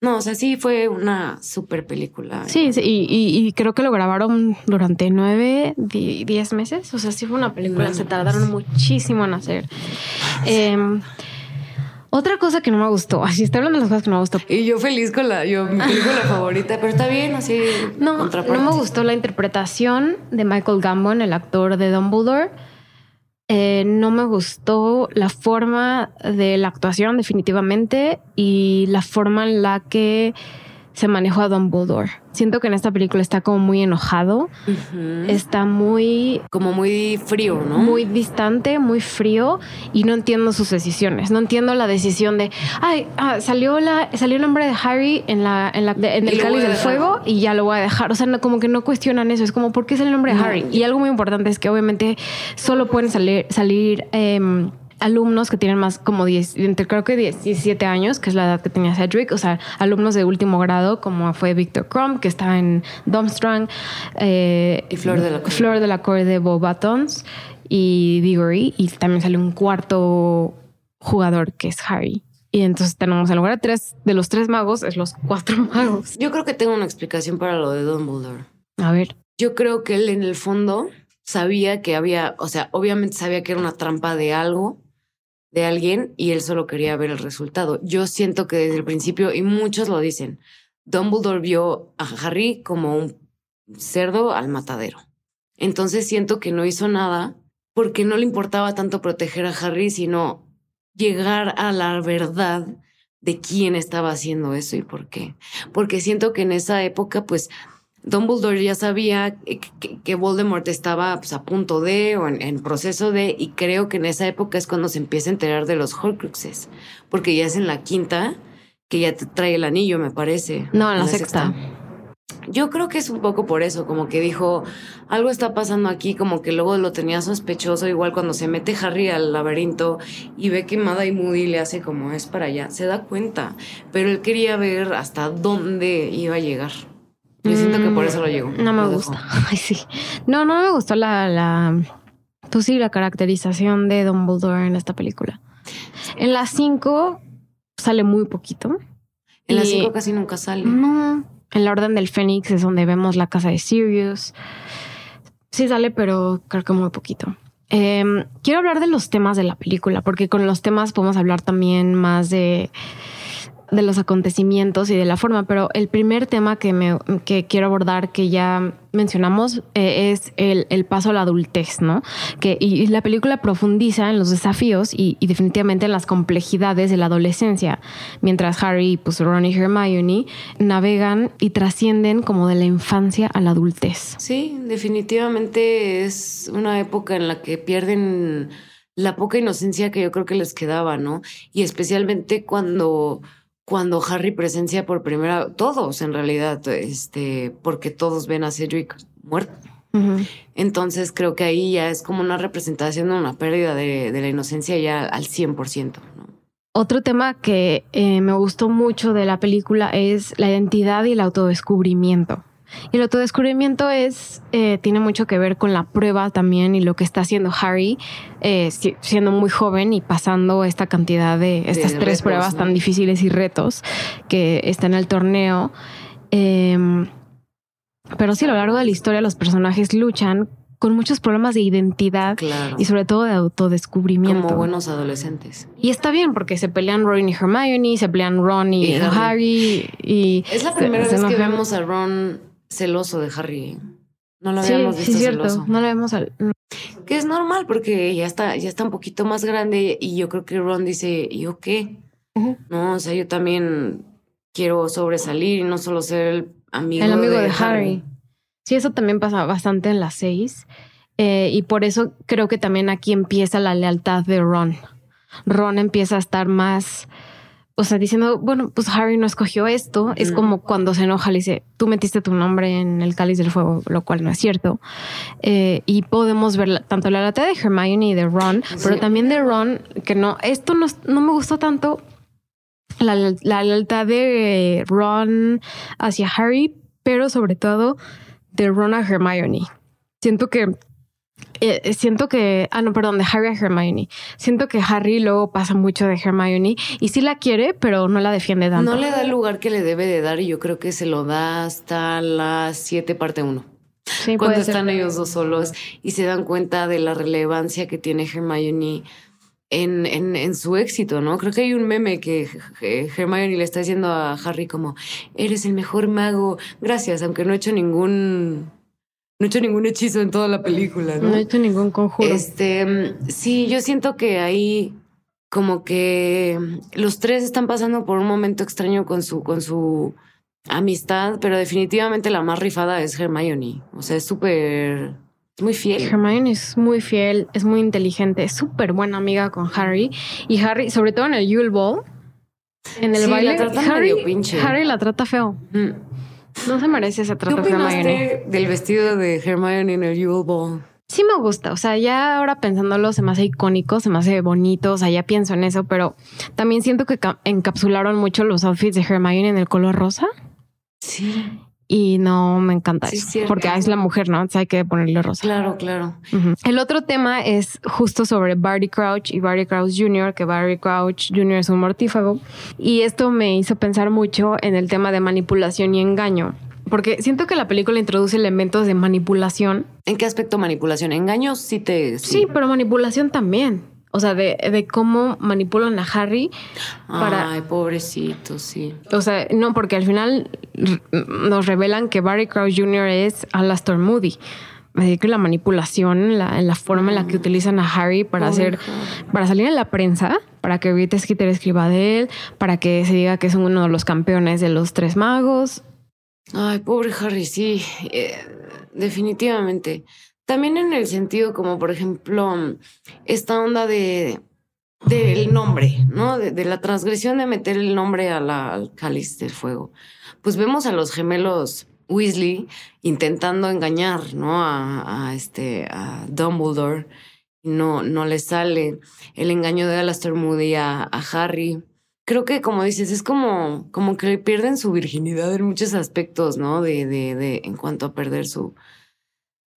Speaker 2: No, o sea, sí fue una super película.
Speaker 1: Sí, sí y, creo que lo grabaron durante nueve, diez meses. O sea, sí fue una película. se tardaron muchísimo en hacer. Eh, otra cosa que no me gustó, así está hablando de las cosas que no me gustó.
Speaker 2: Y yo feliz con la, yo, mi película favorita, pero está bien, así.
Speaker 1: No, no me gustó la interpretación de Michael Gambon, el actor de Dumbledore. Eh, no me gustó la forma de la actuación, definitivamente, y la forma en la que se manejó a Dumbledore. Siento que en esta película está como muy enojado, está muy...
Speaker 2: Como muy frío, ¿no?
Speaker 1: Muy distante, muy frío y no entiendo sus decisiones. No entiendo la decisión de, ay, ah, salió, la, salió el nombre de Harry en, la, en, la, en el cáliz del fuego y ya lo voy a dejar. O sea, como que no cuestionan eso. Es como, ¿por qué es el nombre de Harry? Y algo muy importante es que obviamente solo pueden salir... salir em, alumnos que tienen más como 10, entre creo que 17 años, que es la edad que tenía Cedric, o sea, alumnos de último grado, como fue Victor Crumb, que está en Domstrang,
Speaker 2: eh, y Flor de la
Speaker 1: Flor de la Corte de Bob Buttons y Diggory, y también sale un cuarto jugador que es Harry. Y entonces tenemos en lugar de tres de los tres magos, es los cuatro magos.
Speaker 2: Yo creo que tengo una explicación para lo de Dumbledore.
Speaker 1: A ver.
Speaker 2: Yo creo que él en el fondo sabía que había, o sea, obviamente sabía que era una trampa de algo, de alguien y él solo quería ver el resultado. Yo siento que desde el principio, y muchos lo dicen, Dumbledore vio a Harry como un cerdo al matadero. Entonces siento que no hizo nada porque no le importaba tanto proteger a Harry, sino llegar a la verdad de quién estaba haciendo eso y por qué. Porque siento que en esa época, pues, Dumbledore ya sabía que, Voldemort estaba pues, a punto de o en, proceso de, y creo que en esa época es cuando se empieza a enterar de los Horcruxes, porque ya es en la quinta que ya te trae el anillo, me parece.
Speaker 1: No, en la, sexta.
Speaker 2: Yo creo que es un poco por eso, como que dijo, algo está pasando aquí, como que luego lo tenía sospechoso, igual cuando se mete Harry al laberinto y ve que Mada y Moody le hace como es para allá, se da cuenta, pero él quería ver hasta dónde iba a llegar. Yo siento que por eso lo llegó.
Speaker 1: No me gusta. Ay, sí. No, no me gustó la, la, pues sí, la caracterización de Dumbledore en esta película. En las cinco sale muy poquito.
Speaker 2: En las cinco casi nunca sale.
Speaker 1: No. En la Orden del Fénix es donde vemos la casa de Sirius. Sí sale, pero creo que muy poquito. Em, quiero hablar de los temas de la película, porque con los temas podemos hablar también más de de los acontecimientos y de la forma, pero el primer tema que, me, que quiero abordar, que ya mencionamos, eh, es el, el, paso a la adultez, ¿no? Que, y, la película profundiza en los desafíos y, definitivamente en las complejidades de la adolescencia, mientras Harry, pues Ron y Hermione navegan y trascienden como de la infancia a la adultez.
Speaker 2: Sí, definitivamente es una época en la que pierden la poca inocencia que yo creo que les quedaba, ¿no? Y especialmente cuando cuando Harry presencia por primera, todos en realidad, este, porque todos ven a Cedric muerto. Entonces creo que ahí ya es como una representación de una pérdida de, la inocencia ya al 100%.
Speaker 1: Otro tema que eh, me gustó mucho de la película es la identidad y el autodescubrimiento. Y el autodescubrimiento es, eh, tiene mucho que ver con la prueba también y lo que está haciendo Harry, eh, siendo muy joven y pasando esta cantidad de estas tres pruebas tan difíciles y retos que está en el torneo. Em, pero sí, a lo largo de la historia los personajes luchan con muchos problemas de identidad y sobre todo de autodescubrimiento.
Speaker 2: Como buenos adolescentes.
Speaker 1: Y está bien porque se pelean Ron y Hermione, se pelean Ron y, Harry. y
Speaker 2: es la primera vez que vemos a Ron celoso de Harry. No lo habíamos visto sí, cierto. celoso.
Speaker 1: No lo habíamos al...
Speaker 2: Que es normal porque ya está, ya está un poquito más grande y yo creo que Ron dice, ¿y yo qué? No, o sea, yo también quiero sobresalir y no solo ser el amigo,
Speaker 1: el amigo de, Harry. Sí, eso también pasa bastante en las seis. Eh, y por eso creo que también aquí empieza la lealtad de Ron. Ron empieza a estar más o sea, diciendo, bueno, pues Harry no escogió esto. Es como cuando se enoja, le dice, tú metiste tu nombre en el cáliz del fuego, lo cual no es cierto. Eh, y podemos ver tanto la lata de Hermione y de Ron, pero también de Ron, que no, esto no, no me gustó tanto. La, la lealtad de Ron hacia Harry, pero sobre todo de Ron a Hermione. Siento que eh, eh, siento que, ah, no, perdón, de Harry a Hermione. Siento que Harry luego pasa mucho de Hermione y sí la quiere, pero no la defiende tanto.
Speaker 2: No le da el lugar que le debe de dar y yo creo que se lo da hasta las 7 parte 1. Sí, cuando están ellos dos solos y se dan cuenta de la relevancia que tiene Hermione en, en, en, su éxito, ¿no? Creo que hay un meme que Hermione le está diciendo a Harry como, eres el mejor mago, gracias, aunque no he hecho ningún no he hecho ningún hechizo en toda la película, ¿no?
Speaker 1: No he hecho ningún conjuro.
Speaker 2: Este, sí, yo siento que ahí como que los tres están pasando por un momento extraño con su, con su amistad, pero definitivamente la más rifada es Hermione. O sea, es súper, es muy fiel.
Speaker 1: Hermione es muy fiel, es muy inteligente, es súper buena amiga con Harry. Y Harry, sobre todo en el Yule Ball, en el baile, Harry, Harry la trata feo. Mm. No se merece ese trato
Speaker 2: ¿Qué Hermione. del vestido de Hermione en el Yule Ball?
Speaker 1: Sí me gusta, o sea, ya ahora pensándolo se me hace icónico, se me hace bonito, o sea, ya pienso en eso, pero también siento que encapsularon mucho los outfits de Hermione en el color rosa.
Speaker 2: Sí
Speaker 1: y no me encanta eso, porque es la mujer, ¿no? Entonces hay que ponerle rosa.
Speaker 2: Claro, claro.
Speaker 1: El otro tema es justo sobre Barty Crouch y Barty Crouch Jr., que Barty Crouch Jr. es un mortífago. Y esto me hizo pensar mucho en el tema de manipulación y engaño. Porque siento que la película introduce elementos de manipulación.
Speaker 2: ¿En qué aspecto manipulación? ¿Engaños? Sí, te.
Speaker 1: sí pero manipulación también. O sea, de, de cómo manipulan a Harry para.
Speaker 2: Ay, pobrecito, sí.
Speaker 1: O sea, no, porque al final nos revelan que Barry Crouch Jr. es Alastor Moody. me que la manipulación, la, la forma en la que utilizan a Harry para hacer, para salir en la prensa, para que Rita Skeeter escriba de él, para que se diga que es uno de los campeones de los tres magos.
Speaker 2: Ay, pobre Harry, sí, eh, definitivamente. También en el sentido como, por ejemplo, esta onda de del nombre, ¿no? De, la transgresión de meter el nombre al cáliz del fuego. Pues vemos a los gemelos Weasley intentando engañar, ¿no? A, este, a Dumbledore. No, no le sale. El engaño de Alastair Moody a, Harry. Creo que, como dices, es como, como que pierden su virginidad en muchos aspectos, ¿no? De, de, de, en cuanto a perder su,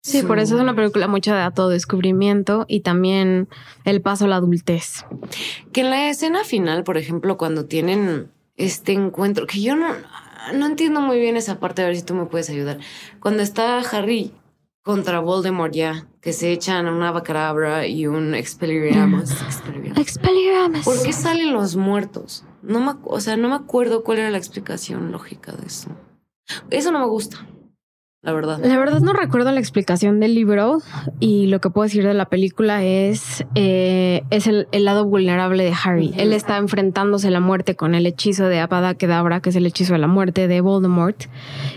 Speaker 1: Sí, por eso es una película mucho de autodescubrimiento y también el paso a la adultez.
Speaker 2: Que en la escena final, por ejemplo, cuando tienen este encuentro, que yo no, no entiendo muy bien esa parte, a ver si tú me puedes ayudar. Cuando está Harry contra Voldemort ya, que se echan una bacabra y un Expelliarmus.
Speaker 1: Expelliarmus.
Speaker 2: ¿Por qué salen los muertos? No me, o sea, no me acuerdo cuál era la explicación lógica de eso. Eso no me gusta la verdad.
Speaker 1: La verdad no recuerdo la explicación del libro y lo que puedo decir de la película es, eh, es el, lado vulnerable de Harry. Él está enfrentándose a la muerte con el hechizo de Avada Kedavra, que es el hechizo de la muerte de Voldemort.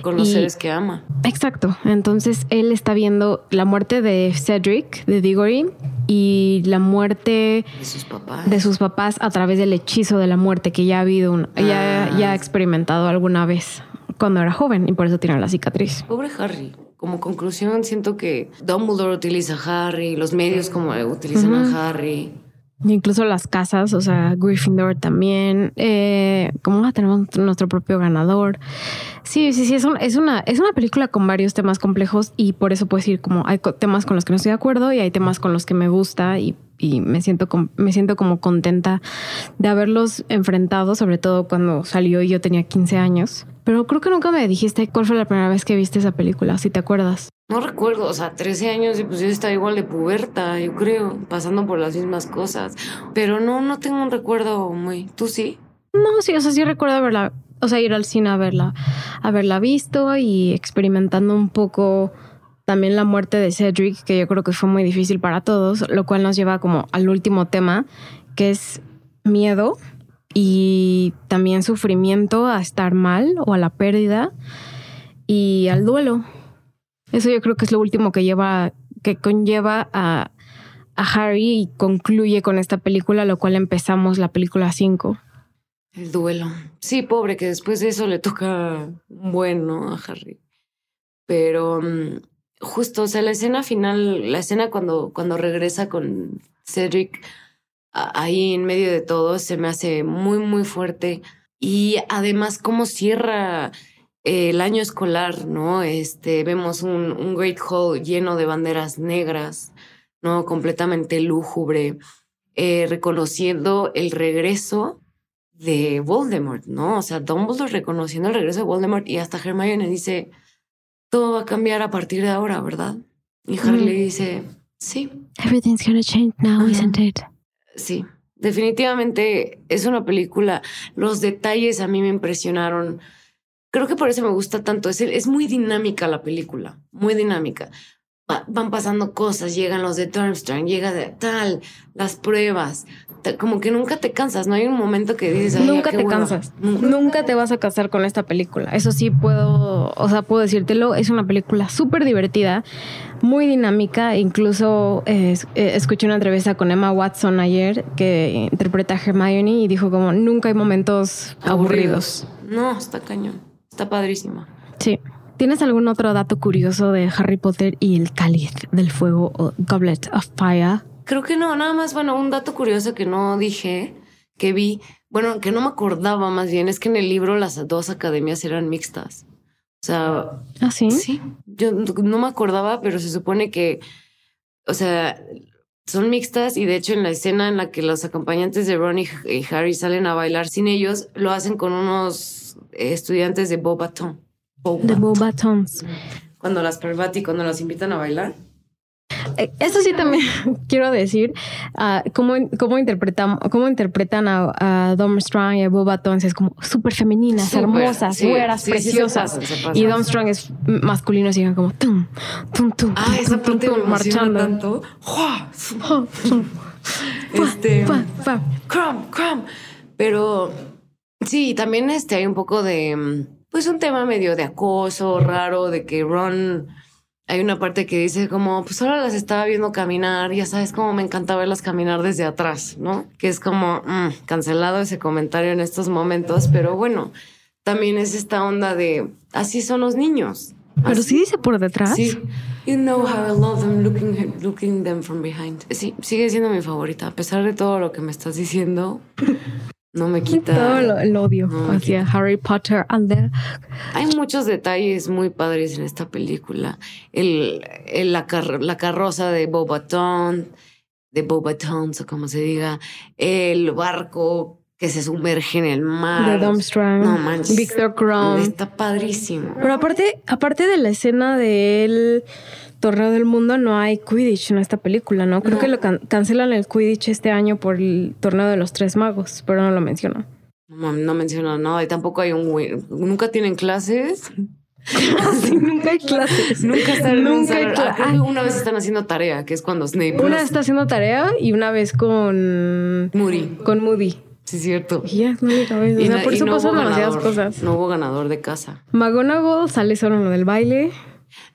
Speaker 2: Con los seres que ama.
Speaker 1: Exacto. Entonces él está viendo la muerte de Cedric, de Diggory, y la muerte
Speaker 2: de sus papás,
Speaker 1: de sus papás a través del hechizo de la muerte que ya ha habido, ya, ya ha ah. experimentado alguna vez cuando era joven y por eso tiene la cicatriz.
Speaker 2: Pobre Harry. Como conclusión, siento que Dumbledore utiliza a Harry, los medios como utilizan a Harry.
Speaker 1: Incluso las casas, o sea, Gryffindor también. Eh, como tenemos nuestro propio ganador. Sí, sí, sí, es, es, una, es una película con varios temas complejos y por eso puedo decir como hay temas con los que no estoy de acuerdo y hay temas con los que me gusta y y me siento, me siento como contenta de haberlos enfrentado, sobre todo cuando salió y yo tenía 15 años. Pero creo que nunca me dijiste cuál fue la primera vez que viste esa película, si te acuerdas.
Speaker 2: No recuerdo, o sea, 13 años y pues yo estaba igual de puberta, yo creo, pasando por las mismas cosas. Pero no, no tengo un recuerdo muy... ¿Tú sí?
Speaker 1: No, sí, o sea, sí recuerdo haberla, o sea, ir al cine a verla, haberla visto y experimentando un poco también la muerte de Cedric, que yo creo que fue muy difícil para todos, lo cual nos lleva como al último tema, que es miedo y también sufrimiento a estar mal o a la pérdida y al duelo. Eso yo creo que es lo último que lleva, que conlleva a, Harry y concluye con esta película, lo cual empezamos la película 5.
Speaker 2: El duelo. Sí, pobre, que después de eso le toca bueno a Harry. Pero mm, justo, o sea, la escena final, la escena cuando, cuando regresa con Cedric ahí en medio de todo, se me hace muy, muy fuerte. Y además, cómo cierra eh, el año escolar, ¿no? Este, vemos un, Great Hall lleno de banderas negras, ¿no? Completamente lúgubre, eh, reconociendo el regreso de Voldemort, ¿no? O sea, Dumbledore reconociendo el regreso de Voldemort y hasta Hermione dice, todo va a cambiar a partir de ahora, ¿verdad? Y Harry le dice, sí.
Speaker 1: Everything's gonna change now, isn't it?
Speaker 2: Sí, definitivamente es una película. Los detalles a mí me impresionaron. Creo que por eso me gusta tanto. Es, es muy dinámica la película, muy dinámica. Van pasando cosas, llegan los de Durmstrang, llega de tal, las pruebas, como que nunca te cansas, no hay un momento que dices,
Speaker 1: nunca te cansas, nunca. te vas a casar con esta película. Eso sí puedo, o sea, puedo decírtelo, es una película súper divertida, muy dinámica, incluso eh, escuché una entrevista con Emma Watson ayer que interpreta a Hermione y dijo como nunca hay momentos aburridos.
Speaker 2: No, está cañón, está padrísima.
Speaker 1: Sí. ¿Tienes algún otro dato curioso de Harry Potter y el cáliz del fuego o Goblet of Fire?
Speaker 2: Creo que no, nada más, bueno, un dato curioso que no dije, que vi, bueno, que no me acordaba más bien, es que en el libro las dos academias eran mixtas. O sea,
Speaker 1: ¿Ah, sí?
Speaker 2: Sí, yo no me acordaba, pero se supone que, o sea, son mixtas y de hecho en la escena en la que los acompañantes de Ron y Harry salen a bailar sin ellos, lo hacen con unos estudiantes de Bobaton.
Speaker 1: De Bobatons.
Speaker 2: Cuando las Parvati, cuando las invitan a bailar.
Speaker 1: eh, eso sí también quiero decir, ah, cómo, cómo, interpretan, cómo interpretan a, a Dom Strong y a Boba Tons es como súper femeninas, hermosas,
Speaker 2: sí,
Speaker 1: güeras,
Speaker 2: sí, sí, se
Speaker 1: preciosas.
Speaker 2: pasan, se pasan.
Speaker 1: y Dom Strong es masculino, así como tum, tum, tum,
Speaker 2: Ah,
Speaker 1: tum,
Speaker 2: esa
Speaker 1: tum,
Speaker 2: parte
Speaker 1: tum, marchando.
Speaker 2: tanto. Este. Crumb, crumb. Pero sí, también este hay un poco de, mm, pues un tema medio de acoso raro, de que Ron, hay una parte que dice como, pues ahora las estaba viendo caminar, ya sabes cómo me encanta verlas caminar desde atrás, ¿no? Que es como, mm, cancelado ese comentario en estos momentos, pero bueno, también es esta onda de, así son los niños.
Speaker 1: Pero
Speaker 2: Así-
Speaker 1: sí dice por detrás.
Speaker 2: Sí. You know how I love them looking, looking them from behind. Sí, sigue siendo mi favorita. A pesar de todo lo que me estás diciendo, no me quita.
Speaker 1: Todo lo- el odio
Speaker 2: No,
Speaker 1: hacia Harry Potter and the
Speaker 2: Hay muchos detalles muy padres en esta película. El, el- la, car- la carroza de Bobatón, de Bobatons o como se diga, el barco que se sumerge en el mar.
Speaker 1: de Dom Strong,
Speaker 2: No manches.
Speaker 1: Victor Crumb.
Speaker 2: Está padrísimo.
Speaker 1: Pero aparte, aparte de la escena del torneo del mundo, no hay Quidditch en esta película, ¿no? Creo
Speaker 2: No.
Speaker 1: que lo can- cancelan el Quidditch este año por el torneo de los tres magos, pero no lo mencionan.
Speaker 2: No, no menciona nada y tampoco hay un... Nunca tienen clases.
Speaker 1: Sí, nunca hay clases.
Speaker 2: Nunca están
Speaker 1: Nunca hay
Speaker 2: salón.
Speaker 1: cla-
Speaker 2: Ah, una vez están haciendo tarea, que es cuando Snape.
Speaker 1: Una
Speaker 2: los-
Speaker 1: está haciendo tarea y una vez con,
Speaker 2: Moody.
Speaker 1: con Moody.
Speaker 2: Sí, es cierto.
Speaker 1: Y ya es la única vez. O sea,
Speaker 2: na-
Speaker 1: por eso
Speaker 2: no
Speaker 1: pasan demasiadas
Speaker 2: ganador.
Speaker 1: cosas.
Speaker 2: No hubo ganador de casa.
Speaker 1: McGonagall sale solo en lo del baile.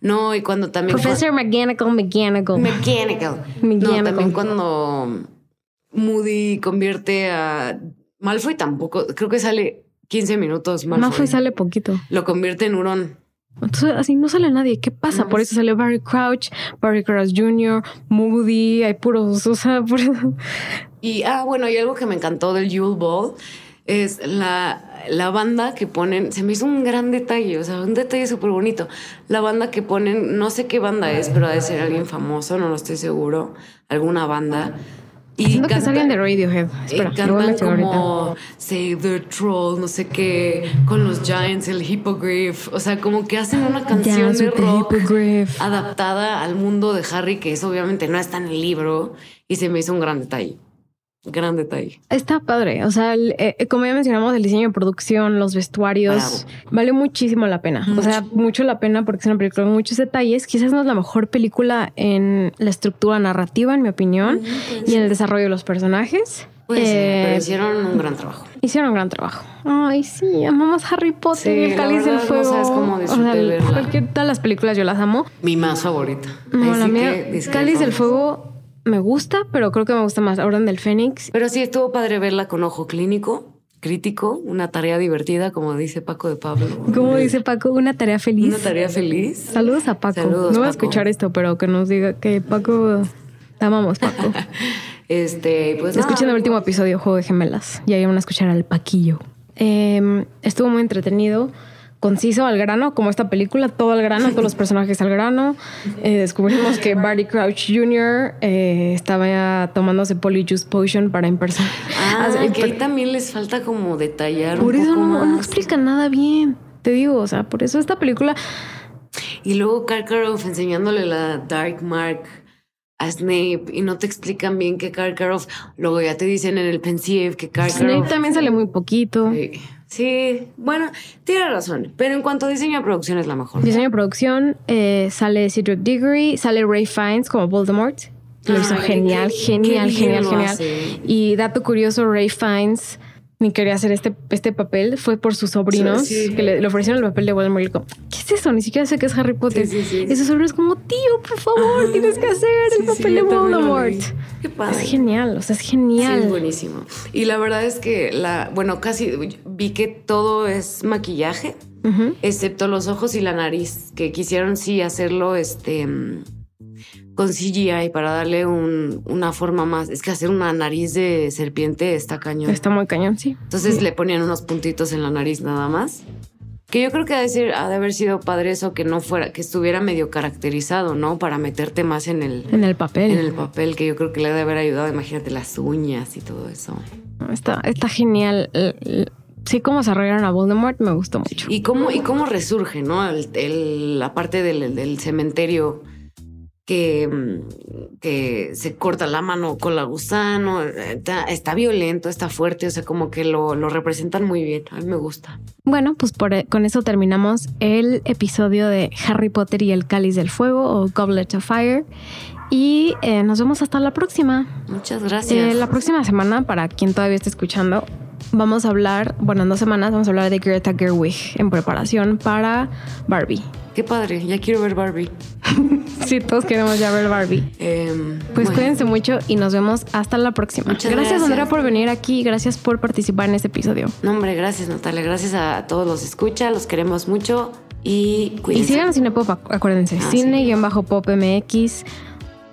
Speaker 2: No, y cuando también.
Speaker 1: Professor McGonagall, McGonagall.
Speaker 2: Mechanical. No,
Speaker 1: Mechanical.
Speaker 2: también cuando Moody convierte a. Malfoy tampoco. Creo que sale 15 minutos. Malfoy,
Speaker 1: Malfoy sale poquito.
Speaker 2: Lo convierte en hurón.
Speaker 1: Entonces, así no sale nadie. ¿Qué pasa?
Speaker 2: No,
Speaker 1: Por eso sale Barry Crouch, Barry Crouch Jr., Moody, hay puros, o sea, por eso.
Speaker 2: Y, ah, bueno, y algo que me encantó del Yule Ball es la, la banda que ponen, se me hizo un gran detalle, o sea, un detalle súper bonito. La banda que ponen, no sé qué banda es, pero ha de ser alguien famoso, no lo estoy seguro, alguna banda. Y
Speaker 1: Siento que de Radiohead.
Speaker 2: y
Speaker 1: Espera, a
Speaker 2: cantan como Save the Troll, no sé qué, con los Giants, el Hippogriff. O sea, como que hacen una canción
Speaker 1: Dance
Speaker 2: de rock adaptada al mundo de Harry, que eso obviamente no está en el libro. Y se me hizo un gran detalle. Gran detalle.
Speaker 1: Está padre. O sea, el- eh, eh, como ya mencionamos, el diseño de producción, los vestuarios, vale muchísimo la pena. O sea, mucho la pena porque es una película con muchos detalles. Quizás no es la mejor película en la estructura narrativa, en mi opinión, y en el desarrollo de los personajes.
Speaker 2: Pues,
Speaker 1: Eh,
Speaker 2: pero hicieron un gran trabajo.
Speaker 1: Hicieron un gran trabajo. Ay, sí, amamos Harry Potter,
Speaker 2: Sí,
Speaker 1: el cáliz del
Speaker 2: verdad, no
Speaker 1: fuego.
Speaker 2: sabes cómo
Speaker 1: o
Speaker 2: disfruté
Speaker 1: sea,
Speaker 2: verla.
Speaker 1: cualquier todas las películas yo las amo.
Speaker 2: Mi más favorita.
Speaker 1: No,
Speaker 2: Ahí
Speaker 1: la
Speaker 2: sí
Speaker 1: mía. Cáliz del Fuego me gusta, pero creo que me gusta más Orden del Fénix.
Speaker 2: Pero sí estuvo padre verla con ojo clínico, crítico, una tarea divertida, como dice Paco de Pablo.
Speaker 1: Como dice Paco, una tarea feliz.
Speaker 2: Una tarea feliz.
Speaker 1: Saludos a Paco.
Speaker 2: Saludos,
Speaker 1: no voy a
Speaker 2: Paco.
Speaker 1: escuchar esto, pero que nos diga que Paco. Te amamos, Paco.
Speaker 2: Este, pues.
Speaker 1: Escuchen el último episodio, Juego de Gemelas. Y ahí van a escuchar al Paquillo. Eh, estuvo muy entretenido, conciso, al grano, como esta película, todo al grano, todos los personajes al grano. Eh, descubrimos que Barty Crouch Jr. eh, estaba tomándose Polyjuice Potion para impersar.
Speaker 2: Ah,
Speaker 1: Hace-
Speaker 2: que ahí también les falta como detallar
Speaker 1: Por
Speaker 2: un
Speaker 1: eso
Speaker 2: poco
Speaker 1: no, no
Speaker 2: más.
Speaker 1: explica nada bien. Te digo, o sea, por eso esta película
Speaker 2: Y luego Karkaroff enseñándole la Dark Mark a Snape y no te explican bien que Karkaroff, luego ya te dicen en el pensieve que
Speaker 1: Snape
Speaker 2: Karkaroff...
Speaker 1: también sale muy poquito.
Speaker 2: Sí, sí, bueno, tiene razón, pero en cuanto a diseño de producción es la mejor.
Speaker 1: Diseño de producción, eh, sale Cedric Diggory, sale Ray Fiennes como Voldemort. Lo hizo
Speaker 2: Ay,
Speaker 1: genial,
Speaker 2: qué-
Speaker 1: genial,
Speaker 2: qué
Speaker 1: genial, genial. Y dato curioso, Ray Fiennes ni quería hacer este, este papel, fue por sus sobrinos
Speaker 2: Sí, sí.
Speaker 1: que le, le ofrecieron el papel de Voldemort y le dijo, ¿qué es eso? Ni siquiera sé qué es Harry Potter.
Speaker 2: Sí.
Speaker 1: Y sus sobrinos como, tío, por favor, tienes que hacer el papel de Voldemort.
Speaker 2: Qué
Speaker 1: Es
Speaker 2: padre.
Speaker 1: genial, o sea, es
Speaker 2: Sí,
Speaker 1: genial.
Speaker 2: es buenísimo. Y la verdad es que la, bueno, casi vi que todo es maquillaje, excepto los ojos y la nariz, que quisieron sí hacerlo este con CGI para darle un- una forma más. Es que hacer una nariz de serpiente está cañón.
Speaker 1: Está muy cañón, sí.
Speaker 2: Entonces le ponían unos puntitos en la nariz nada más. Que yo creo que ha de, ser- ha de haber sido padre eso que no fuera, que estuviera medio caracterizado, ¿no? Para meterte más en el,
Speaker 1: En el papel.
Speaker 2: en el papel, que yo creo que le ha de haber ayudado. Imagínate las uñas y todo eso.
Speaker 1: Está, está genial. Sí, cómo desarrollaron a Voldemort me gustó mucho.
Speaker 2: Y cómo, y cómo resurge, ¿no? El, el- la parte del, del cementerio que, mm, que se corta la mano con la gusano. Está, está, violento, está fuerte, o sea, como que lo, lo, representan muy bien. A mí me gusta.
Speaker 1: Bueno, pues por, con eso terminamos el episodio de Harry Potter y el Cáliz del Fuego o Goblet of Fire. Y eh, nos vemos hasta la próxima.
Speaker 2: Muchas gracias.
Speaker 1: Eh, la próxima semana, para quien todavía esté escuchando, vamos a hablar, bueno, en dos semanas vamos a hablar de Greta Gerwig en preparación para Barbie.
Speaker 2: Qué padre, ya quiero ver Barbie.
Speaker 1: sí, todos queremos ya ver Barbie. Em, pues cuídense mucho y nos vemos hasta la próxima.
Speaker 2: Muchas
Speaker 1: gracias, gracias, Andrea, por venir aquí. Gracias por participar en este episodio.
Speaker 2: No, hombre, gracias, Natalia. Gracias a todos los escucha, los queremos mucho y cuídense.
Speaker 1: Y sigan a Cinepop, acuérdense. Ah, Cine-Pop MX,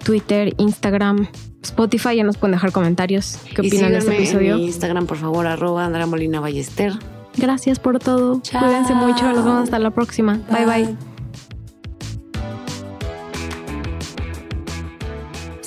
Speaker 1: Twitter, Instagram, Spotify. Ya nos pueden dejar comentarios. ¿Qué opinan de este episodio?
Speaker 2: En Instagram, por favor, arroba Andrea Molina Ballester.
Speaker 1: Gracias por todo. Cuídense mucho. Nos vemos hasta la próxima. bye. bye.